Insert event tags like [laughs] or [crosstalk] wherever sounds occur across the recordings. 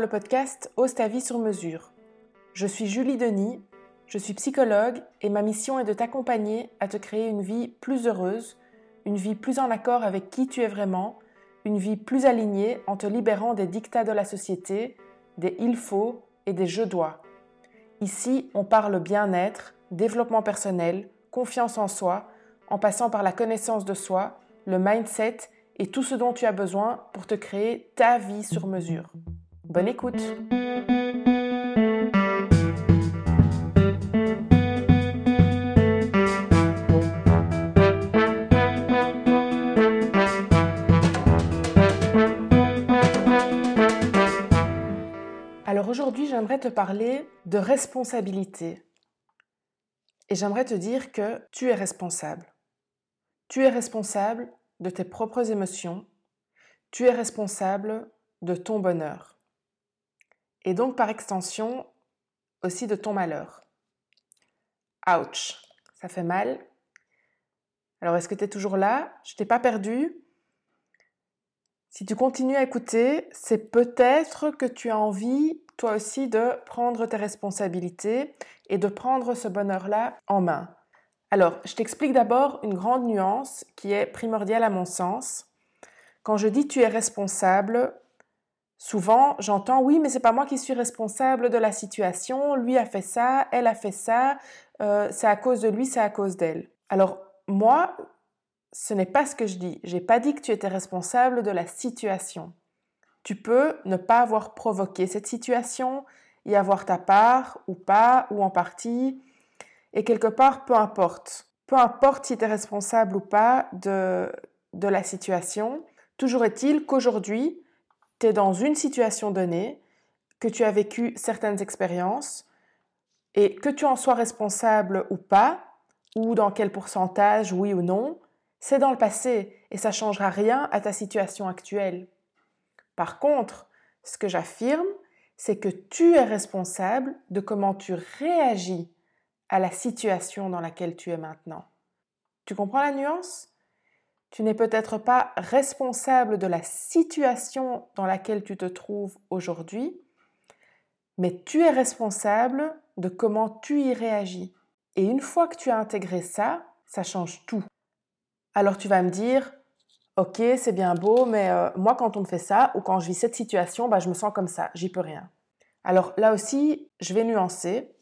le podcast Ose ta vie sur mesure. Je suis Julie Denis, je suis psychologue et ma mission est de t'accompagner à te créer une vie plus heureuse, une vie plus en accord avec qui tu es vraiment, une vie plus alignée en te libérant des dictats de la société, des il faut et des je dois. Ici, on parle bien-être, développement personnel, confiance en soi, en passant par la connaissance de soi, le mindset et tout ce dont tu as besoin pour te créer ta vie sur mesure. Bonne écoute Alors aujourd'hui, j'aimerais te parler de responsabilité. Et j'aimerais te dire que tu es responsable. Tu es responsable de tes propres émotions, tu es responsable de ton bonheur. Et donc par extension aussi de ton malheur. Ouch, ça fait mal. Alors est-ce que tu es toujours là? Je t'ai pas perdu. Si tu continues à écouter, c'est peut-être que tu as envie, toi aussi, de prendre tes responsabilités et de prendre ce bonheur-là en main. Alors, je t'explique d'abord une grande nuance qui est primordiale à mon sens. Quand je dis tu es responsable, souvent j'entends oui, mais c'est pas moi qui suis responsable de la situation, lui a fait ça, elle a fait ça, euh, c'est à cause de lui, c'est à cause d'elle. Alors, moi, ce n'est pas ce que je dis. J'ai pas dit que tu étais responsable de la situation. Tu peux ne pas avoir provoqué cette situation, y avoir ta part ou pas, ou en partie, et quelque part, peu importe. Peu importe si tu es responsable ou pas de, de la situation, toujours est-il qu'aujourd'hui, tu es dans une situation donnée, que tu as vécu certaines expériences, et que tu en sois responsable ou pas, ou dans quel pourcentage, oui ou non, c'est dans le passé et ça ne changera rien à ta situation actuelle. Par contre, ce que j'affirme, c'est que tu es responsable de comment tu réagis à la situation dans laquelle tu es maintenant. Tu comprends la nuance? Tu n'es peut-être pas responsable de la situation dans laquelle tu te trouves aujourd'hui, mais tu es responsable de comment tu y réagis. Et une fois que tu as intégré ça, ça change tout. Alors tu vas me dire, ok, c'est bien beau, mais euh, moi quand on me fait ça ou quand je vis cette situation, bah, je me sens comme ça, j'y peux rien. Alors là aussi, je vais nuancer.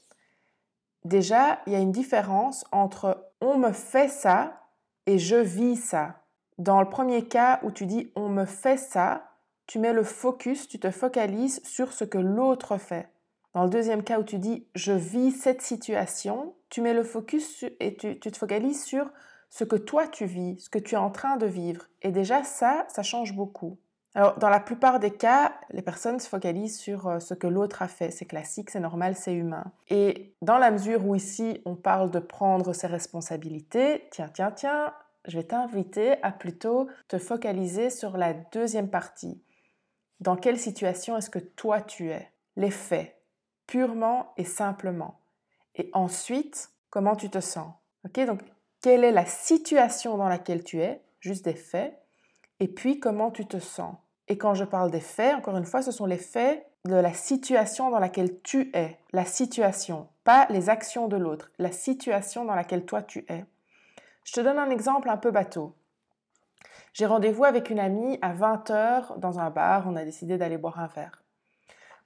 Déjà, il y a une différence entre on me fait ça et je vis ça. Dans le premier cas où tu dis on me fait ça, tu mets le focus, tu te focalises sur ce que l'autre fait. Dans le deuxième cas où tu dis je vis cette situation, tu mets le focus et tu, te focalises sur ce que toi tu vis, ce que tu es en train de vivre. Et déjà ça, ça change beaucoup. Alors, dans la plupart des cas, les personnes se focalisent sur euh, ce que l'autre a fait. C'est classique, c'est normal, c'est humain. Et dans la mesure où ici, on parle de prendre ses responsabilités, tiens, tiens, tiens, je vais t'inviter à plutôt te focaliser sur la deuxième partie. Dans quelle situation est-ce que toi tu es? Les faits, purement et simplement. Et ensuite, comment tu te sens? Ok, donc quelle est la situation dans laquelle tu es? Juste des faits et puis comment tu te sens? Et quand je parle des faits, encore une fois, ce sont les faits de la situation dans laquelle tu es, la situation, pas les actions de l'autre, la situation dans laquelle toi tu es. Je te donne un exemple un peu bateau. J'ai rendez-vous avec une amie à 20h dans un bar, on a décidé d'aller boire un verre.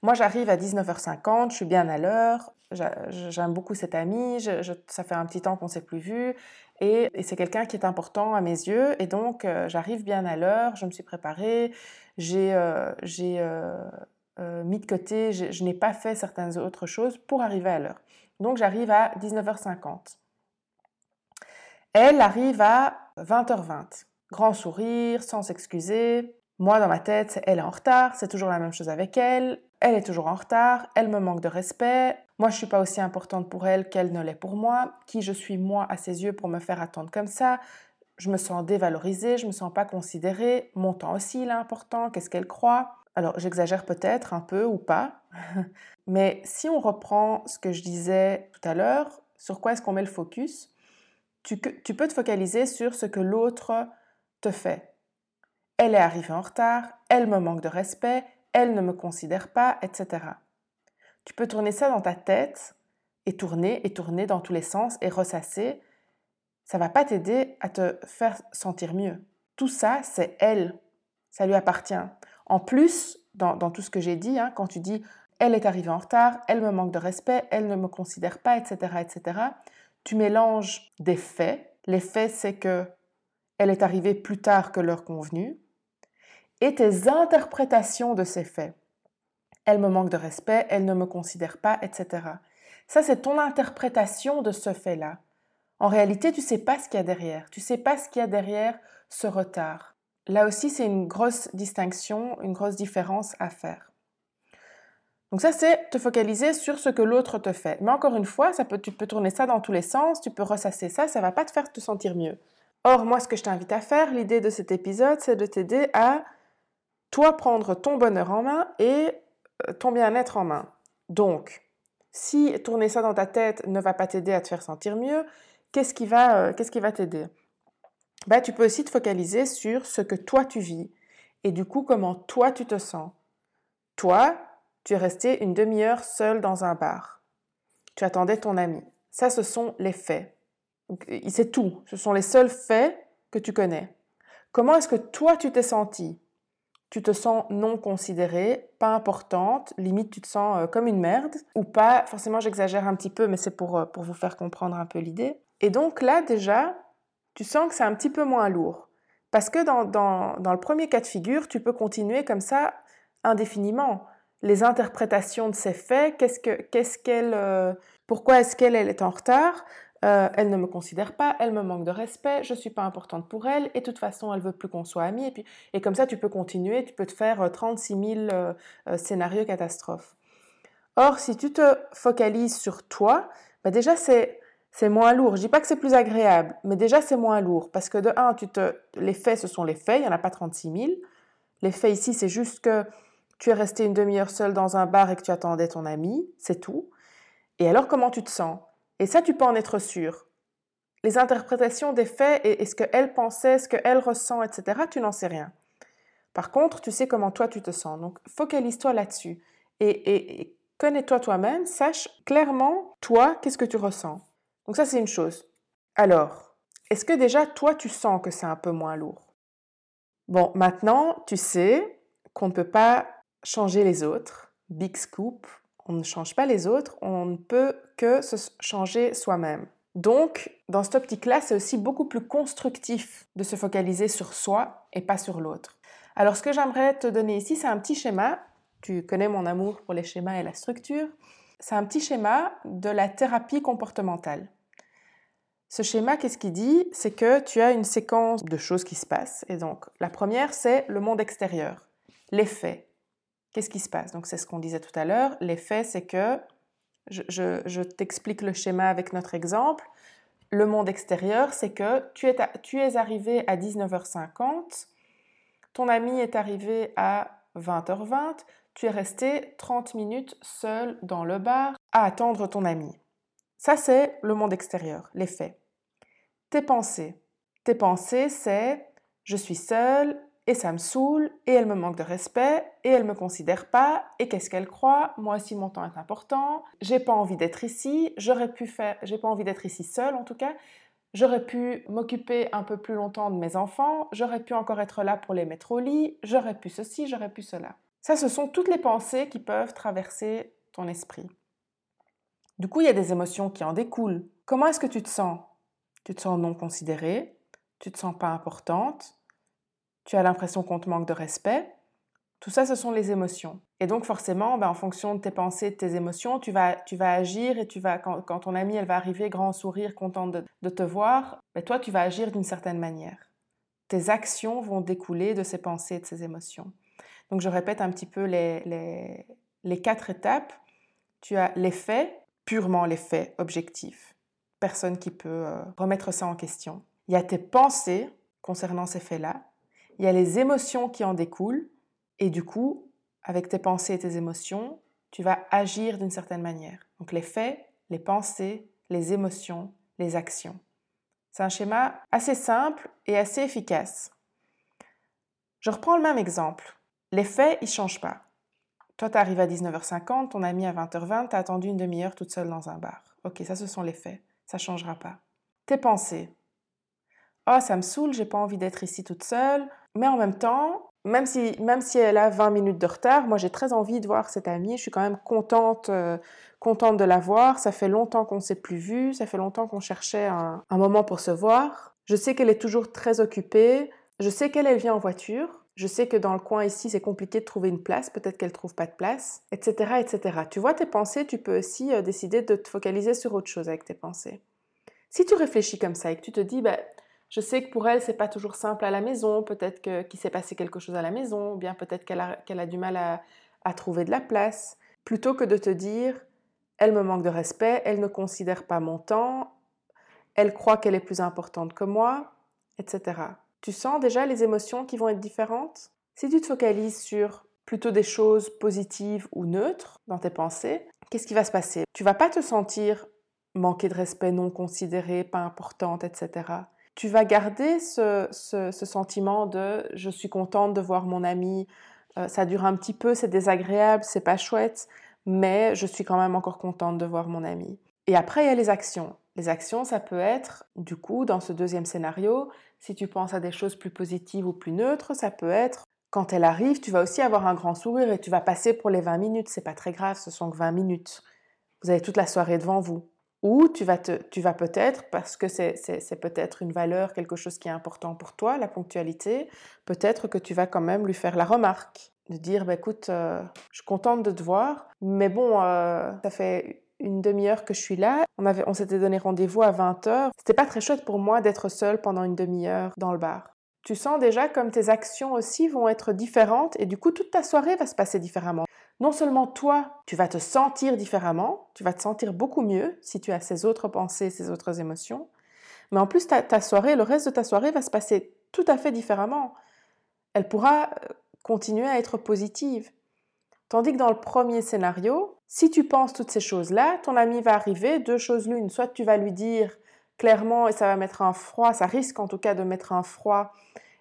Moi, j'arrive à 19h50, je suis bien à l'heure, j'aime beaucoup cette amie, ça fait un petit temps qu'on ne s'est plus vu, et, c'est quelqu'un qui est important à mes yeux, et donc euh, j'arrive bien à l'heure, je me suis préparée, j'ai euh, euh, mis de côté, je n'ai pas fait certaines autres choses pour arriver à l'heure. Donc j'arrive à 19h50. Elle arrive à 20h20. Grand sourire, sans s'excuser. Moi, dans ma tête, elle est en retard, c'est toujours la même chose avec elle elle est toujours en retard, elle me manque de respect, moi je suis pas aussi importante pour elle qu'elle ne l'est pour moi, qui je suis moi à ses yeux pour me faire attendre comme ça, je me sens dévalorisée, je me sens pas considérée, mon temps aussi il est important, qu'est-ce qu'elle croit? Alors j'exagère peut-être un peu ou pas, [laughs] mais si on reprend ce que je disais tout à l'heure, sur quoi est-ce qu'on met le focus? Tu, tu peux te focaliser sur ce que l'autre te fait. Elle est arrivée en retard, elle me manque de respect, elle ne me considère pas, etc. Tu peux tourner ça dans ta tête et tourner et tourner dans tous les sens et ressasser. Ça va pas t'aider à te faire sentir mieux. Tout ça, c'est elle. Ça lui appartient. En plus, dans, tout ce que j'ai dit, hein, quand tu dis elle est arrivée en retard, elle me manque de respect, elle ne me considère pas, etc., etc., tu mélanges des faits. Les faits, c'est que elle est arrivée plus tard que l'heure convenue, et tes interprétations de ces faits. Elle me manque de respect, elle ne me considère pas, etc. Ça, c'est ton interprétation de ce fait-là. En réalité, tu ne sais pas ce qu'il y a derrière. Tu ne sais pas ce qu'il y a derrière ce retard. Là aussi, c'est une grosse distinction, une grosse différence à faire. Donc ça, c'est te focaliser sur ce que l'autre te fait. Mais encore une fois, ça peut, tu peux tourner ça dans tous les sens, tu peux ressasser ça, ça ne va pas te faire te sentir mieux. Or, moi, ce que je t'invite à faire, l'idée de cet épisode, c'est de t'aider à, toi, prendre ton bonheur en main et ton bien-être en main. Donc, si tourner ça dans ta tête ne va pas t'aider à te faire sentir mieux, qu'est-ce qui va, euh, qu'est-ce qui va t'aider? Ben, Tu peux aussi te focaliser sur ce que toi tu vis et du coup comment toi tu te sens? Toi, tu es resté une demi-heure seul dans un bar. Tu attendais ton ami. Ça, ce sont les faits. C'est tout. Ce sont les seuls faits que tu connais. Comment est-ce que toi, tu t'es senti? Tu te sens non considérée, pas importante, limite tu te sens euh, comme une merde, ou pas, forcément j'exagère un petit peu, mais c'est pour, euh, pour vous faire comprendre un peu l'idée. Et donc là, déjà, tu sens que c'est un petit peu moins lourd. Parce que dans, dans, dans le premier cas de figure, tu peux continuer comme ça indéfiniment les interprétations de ces faits, qu'est-ce que, qu'est-ce euh, pourquoi est-ce qu'elle est en retard, euh, elle ne me considère pas, elle me manque de respect, je ne suis pas importante pour elle, et de toute façon, elle veut plus qu'on soit amis. Et, puis, comme ça, tu peux continuer, tu peux te faire 36 euh, 000 scénarios catastrophes. Or, si tu te focalises sur toi, bah déjà, c'est, moins lourd. Je dis pas que c'est plus agréable, mais déjà, c'est moins lourd. Parce que de un, tu les faits, ce sont les faits, il n'y en a pas 36 000. Les faits ici, c'est juste que tu es resté une demi-heure seul dans un bar et que tu attendais ton ami, c'est tout. Et alors, comment tu te sens? Et ça, tu peux en être sûr. Les interprétations des faits et, ce qu'elle pensait, ce qu'elle ressent, etc., tu n'en sais rien. Par contre, tu sais comment toi tu te sens. Donc, focalise-toi là-dessus. Et, et connais-toi toi-même, sache clairement, toi, qu'est-ce que tu ressens. Donc ça, c'est une chose. Alors, est-ce que déjà, toi, tu sens que c'est un peu moins lourd? Bon, maintenant, tu sais qu'on ne peut pas changer les autres. Big scoop, on ne change pas les autres, on ne peut que se changer soi-même. Donc, dans cette optique-là, c'est aussi beaucoup plus constructif de se focaliser sur soi et pas sur l'autre. Alors, ce que j'aimerais te donner ici, c'est un petit schéma. Tu connais mon amour pour les schémas et la structure. C'est un petit schéma de la thérapie comportementale. Ce schéma, qu'est-ce qu'il dit? C'est que tu as une séquence de choses qui se passent. Et donc, la première, c'est le monde extérieur, les faits, Qu'est-ce qui se passe? Donc c'est ce qu'on disait tout à l'heure. L'effet, c'est que, je, t'explique le schéma avec notre exemple. Le monde extérieur, c'est que tu es, arrivé à 19h50, ton ami est arrivé à 20h20, tu es resté 30 minutes seul dans le bar à attendre ton ami. Ça, c'est le monde extérieur, les faits. Tes pensées. Tes pensées, c'est je suis seul, et ça me saoule, et elle me manque de respect, et elle me considère pas, et qu'est-ce qu'elle croit? Moi aussi mon temps est important, j'ai pas envie d'être ici, j'aurais pu faire, j'ai pas envie d'être ici seule en tout cas, j'aurais pu m'occuper un peu plus longtemps de mes enfants, j'aurais pu encore être là pour les mettre au lit, j'aurais pu ceci, j'aurais pu cela. Ça, ce sont toutes les pensées qui peuvent traverser ton esprit. Du coup, il y a des émotions qui en découlent. Comment est-ce que tu te sens? Tu te sens non considérée, tu te sens pas importante, tu as l'impression qu'on te manque de respect. Tout ça, ce sont les émotions. Et donc forcément, ben, en fonction de tes pensées, de tes émotions, tu vas, tu vas agir et tu vas, quand, ton amie elle va arriver, grand sourire, contente de, te voir, ben, toi, tu vas agir d'une certaine manière. Tes actions vont découler de ces pensées et de ces émotions. Donc je répète un petit peu les, les, quatre étapes. Tu as les faits, purement les faits objectifs. Personne qui peut euh, remettre ça en question. Il y a tes pensées concernant ces faits-là il y a les émotions qui en découlent, et du coup, avec tes pensées et tes émotions, tu vas agir d'une certaine manière. Donc les faits, les pensées, les émotions, les actions. C'est un schéma assez simple et assez efficace. Je reprends le même exemple. Les faits, ils ne changent pas. Toi, tu arrives à 19h50, ton ami à 20h20, tu as attendu une demi-heure toute seule dans un bar. Ok, ça, ce sont les faits. Ça ne changera pas. Tes pensées. Oh, ça me saoule, j'ai pas envie d'être ici toute seule. Mais en même temps, même si, même si elle a 20 minutes de retard, moi j'ai très envie de voir cette amie. Je suis quand même contente, euh, contente de la voir. Ça fait longtemps qu'on ne s'est plus vu. Ça fait longtemps qu'on cherchait un, moment pour se voir. Je sais qu'elle est toujours très occupée. Je sais qu'elle elle vient en voiture. Je sais que dans le coin ici, c'est compliqué de trouver une place, peut-être qu'elle ne trouve pas de place, etc., etc. Tu vois tes pensées, tu peux aussi euh, décider de te focaliser sur autre chose avec tes pensées. Si tu réfléchis comme ça et que tu te dis, bah, je sais que pour elle, c'est pas toujours simple à la maison, peut-être qu'il s'est passé quelque chose à la maison, ou bien peut-être qu'elle a, du mal à, trouver de la place, plutôt que de te dire, elle me manque de respect, elle ne considère pas mon temps, elle croit qu'elle est plus importante que moi, etc. Tu sens déjà les émotions qui vont être différentes? Si tu te focalises sur plutôt des choses positives ou neutres dans tes pensées, qu'est-ce qui va se passer? Tu vas pas te sentir manquer de respect, non considérée, pas importante, etc. Tu vas garder ce, sentiment de je suis contente de voir mon ami, euh, ça dure un petit peu, c'est désagréable, c'est pas chouette, mais je suis quand même encore contente de voir mon ami. Et après, il y a les actions. Les actions, ça peut être, du coup, dans ce deuxième scénario, si tu penses à des choses plus positives ou plus neutres, ça peut être quand elle arrive, tu vas aussi avoir un grand sourire et tu vas passer pour les 20 minutes. C'est pas très grave, ce sont que 20 minutes. Vous avez toute la soirée devant vous. Ou tu vas, peut-être, parce que c'est peut-être une valeur, quelque chose qui est important pour toi, la ponctualité, peut-être que tu vas quand même lui faire la remarque. De dire, bah, écoute, euh, je suis contente de te voir, mais bon, euh, ça fait une demi-heure que je suis là. On, avait, on s'était donné rendez-vous à 20h. C'était pas très chouette pour moi d'être seule pendant une demi-heure dans le bar. Tu sens déjà comme tes actions aussi vont être différentes et du coup toute ta soirée va se passer différemment. Non seulement toi, tu vas te sentir différemment, tu vas te sentir beaucoup mieux si tu as ces autres pensées, ces autres émotions, mais en plus ta, ta soirée, le reste de ta soirée va se passer tout à fait différemment. Elle pourra euh, continuer à être positive. Tandis que dans le premier scénario, si tu penses toutes ces choses-là, ton ami va arriver, deux choses l'une, soit tu vas lui dire clairement et ça va mettre un froid, ça risque en tout cas de mettre un froid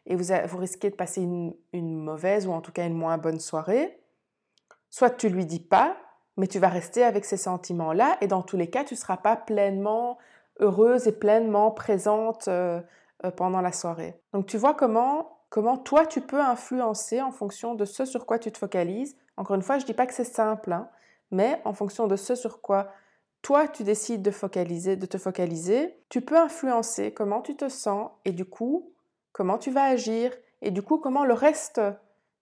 et vous, vous risquez de passer une, mauvaise ou en tout cas une moins bonne soirée, soit tu lui dis pas, mais tu vas rester avec ces sentiments-là et dans tous les cas, tu ne seras pas pleinement heureuse et pleinement présente euh, euh, pendant la soirée. Donc tu vois comment, comment toi tu peux influencer en fonction de ce sur quoi tu te focalises. Encore une fois, je ne dis pas que c'est simple, hein, mais en fonction de ce sur quoi toi tu décides de te focaliser, tu peux influencer comment tu te sens et du coup comment tu vas agir et du coup comment le reste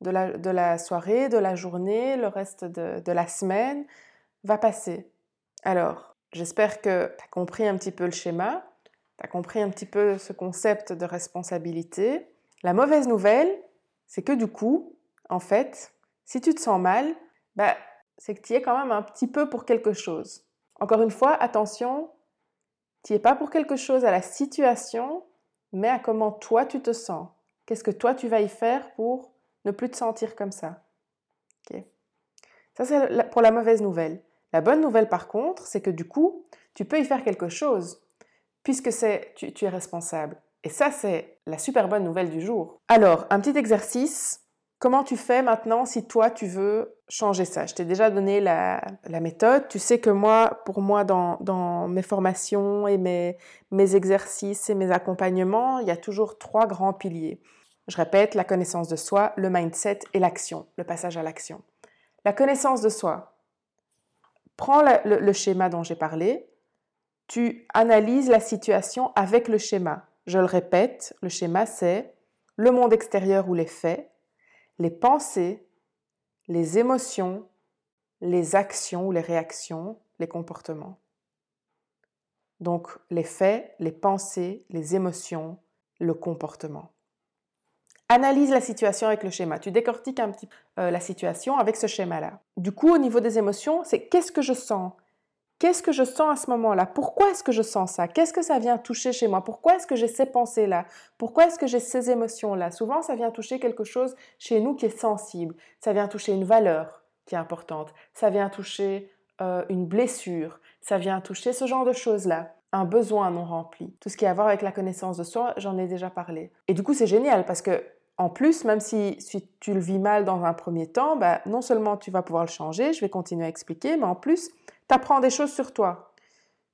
de la, soirée, de la journée, le reste de, de la semaine va passer. Alors, j'espère que tu as compris un petit peu le schéma, tu as compris un petit peu ce concept de responsabilité. La mauvaise nouvelle, c'est que du coup, en fait, si tu te sens mal, bah, c'est que tu y es quand même un petit peu pour quelque chose. Encore une fois, attention, tu n'y es pas pour quelque chose à la situation, mais à comment toi tu te sens. Qu'est-ce que toi tu vas y faire pour ne plus te sentir comme ça? Ça, c'est pour la mauvaise nouvelle. La bonne nouvelle, par contre, c'est que du coup, tu peux y faire quelque chose, puisque c'est, tu, tu es responsable. Et ça, c'est la super bonne nouvelle du jour. Alors, un petit exercice Comment tu fais maintenant si toi tu veux changer ça? Je t'ai déjà donné la, méthode. Tu sais que moi, pour moi, dans, mes formations et mes, exercices et mes accompagnements, il y a toujours trois grands piliers. Je répète, la connaissance de soi, le mindset et l'action, le passage à l'action. La connaissance de soi. Prends le schéma dont j'ai parlé. Tu analyses la situation avec le schéma. Je le répète, le schéma c'est le monde extérieur ou les faits les pensées, les émotions, les actions ou les réactions, les comportements. Donc les faits, les pensées, les émotions, le comportement. Analyse la situation avec le schéma. Tu décortiques un petit peu euh, la situation avec ce schéma-là. Du coup, au niveau des émotions, c'est qu'est-ce que je sens? Qu'est-ce que je sens à ce moment-là? Pourquoi est-ce que je sens ça? Qu'est-ce que ça vient toucher chez moi? Pourquoi est-ce que j'ai ces pensées-là? Pourquoi est-ce que j'ai ces émotions-là? Souvent, ça vient toucher quelque chose chez nous qui est sensible. Ça vient toucher une valeur qui est importante. Ça vient toucher euh, une blessure. Ça vient toucher ce genre de choses-là. Un besoin non rempli. Tout ce qui a à voir avec la connaissance de soi, j'en ai déjà parlé. Et du coup, c'est génial parce que En plus, même si, tu le vis mal dans un premier temps, bah, non seulement tu vas pouvoir le changer, je vais continuer à expliquer, mais en plus, tu apprends des choses sur toi.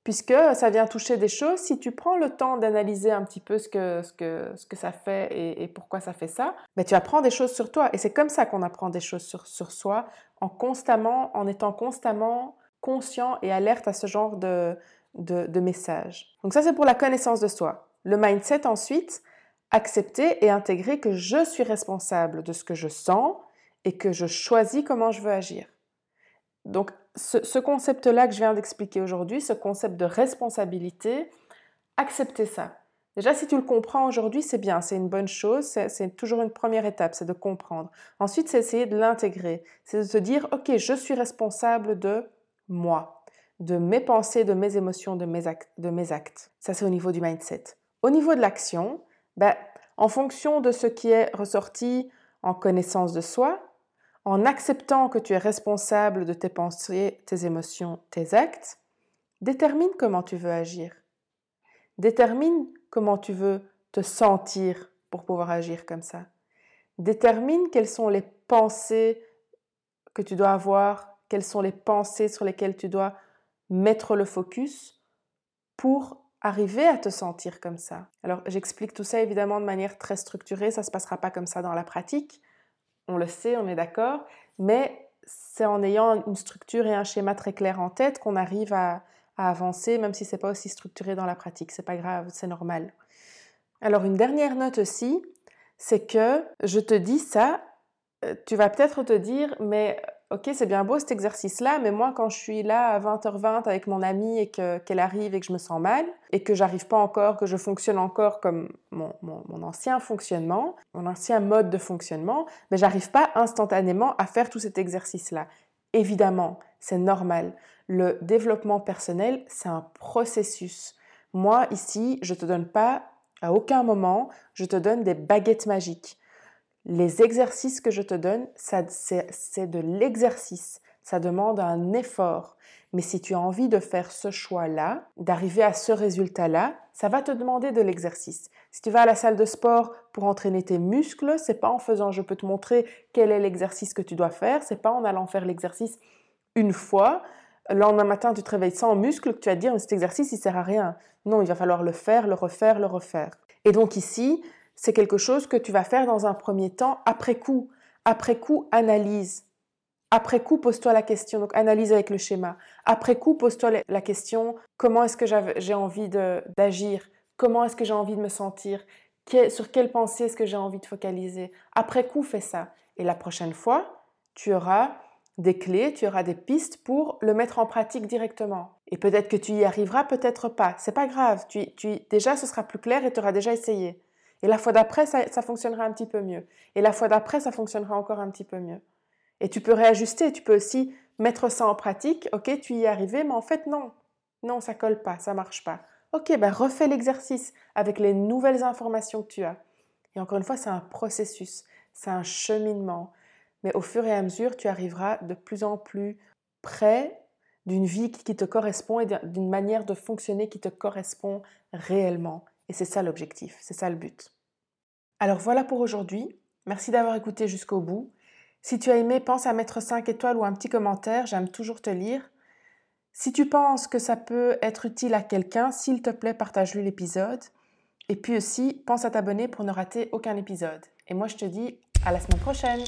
Puisque ça vient toucher des choses, si tu prends le temps d'analyser un petit peu ce que, ce que, ce que ça fait et, pourquoi ça fait ça, bah, tu apprends des choses sur toi. Et c'est comme ça qu'on apprend des choses sur, sur soi, en, constamment, en étant constamment conscient et alerte à ce genre de, de, de messages. Donc ça, c'est pour la connaissance de soi. Le mindset ensuite, accepter et intégrer que je suis responsable de ce que je sens et que je choisis comment je veux agir. Donc ce, concept-là que je viens d'expliquer aujourd'hui, ce concept de responsabilité, accepter ça. Déjà, si tu le comprends aujourd'hui, c'est bien, c'est une bonne chose, c'est toujours une première étape, c'est de comprendre. Ensuite, c'est essayer de l'intégrer, c'est de te dire, ok, je suis responsable de moi, de mes pensées, de mes émotions, de mes actes. De mes actes. Ça, c'est au niveau du mindset. Au niveau de l'action, ben, en fonction de ce qui est ressorti en connaissance de soi, en acceptant que tu es responsable de tes pensées, tes émotions, tes actes, détermine comment tu veux agir. Détermine comment tu veux te sentir pour pouvoir agir comme ça. Détermine quelles sont les pensées que tu dois avoir, quelles sont les pensées sur lesquelles tu dois mettre le focus pour arriver à te sentir comme ça. Alors j'explique tout ça évidemment de manière très structurée, ça ne se passera pas comme ça dans la pratique, on le sait, on est d'accord, mais c'est en ayant une structure et un schéma très clair en tête qu'on arrive à, avancer, même si c'est pas aussi structuré dans la pratique. C'est pas grave, c'est normal. Alors une dernière note aussi, c'est que je te dis ça, euh, tu vas peut-être te dire, mais ok, c'est bien beau cet exercice-là, mais moi, quand je suis là à 20h20 avec mon amie et qu'elle arrive et que je me sens mal, et que j'arrive pas encore, que je fonctionne encore comme mon, ancien fonctionnement, mon ancien mode de fonctionnement, mais j'arrive pas instantanément à faire tout cet exercice-là. Évidemment, c'est normal. Le développement personnel, c'est un processus. Moi, ici, je te donne pas, à aucun moment, je te donne des baguettes magiques les exercices que je te donne, c'est de l'exercice. Ça demande un effort. Mais si tu as envie de faire ce choix-là, d'arriver à ce résultat-là, ça va te demander de l'exercice. Si tu vas à la salle de sport pour entraîner tes muscles, c'est pas en faisant je peux te montrer quel est l'exercice que tu dois faire, c'est pas en allant faire l'exercice une fois, le lendemain matin tu te réveilles sans muscle que tu vas te dire cet exercice il sert à rien. Non, il va falloir le faire, le refaire, le refaire. Et donc ici, c'est quelque chose que tu vas faire dans un premier temps après coup. Après coup, analyse. Après coup, pose-toi la question, donc analyse avec le schéma. Après coup, pose-toi la question, comment est-ce que j'ai envie d'agir? Comment est-ce que j'ai envie de me sentir? Sur quelle pensée est-ce que j'ai envie de focaliser? Après coup, fais ça. Et la prochaine fois, tu auras des clés, tu auras des pistes pour le mettre en pratique directement. Et peut-être que tu y arriveras, peut-être pas. C'est pas grave. Tu, tu, déjà, ce sera plus clair et tu auras déjà essayé. Et la fois d'après, ça, fonctionnera un petit peu mieux. Et la fois d'après, ça fonctionnera encore un petit peu mieux. Et tu peux réajuster, tu peux aussi mettre ça en pratique. Ok, tu y es arrivé, mais en fait, non. Non, ça colle pas, ça marche pas. Ok, ben refais l'exercice avec les nouvelles informations que tu as. Et encore une fois, c'est un processus, c'est un cheminement. Mais au fur et à mesure, tu arriveras de plus en plus près d'une vie qui te correspond et d'une manière de fonctionner qui te correspond réellement. Et c'est ça l'objectif, c'est ça le but. Alors voilà pour aujourd'hui. Merci d'avoir écouté jusqu'au bout. Si tu as aimé, pense à mettre 5 étoiles ou un petit commentaire, j'aime toujours te lire. Si tu penses que ça peut être utile à quelqu'un, s'il te plaît, partage-lui l'épisode. Et puis aussi, pense à t'abonner pour ne rater aucun épisode. Et moi, je te dis à la semaine prochaine.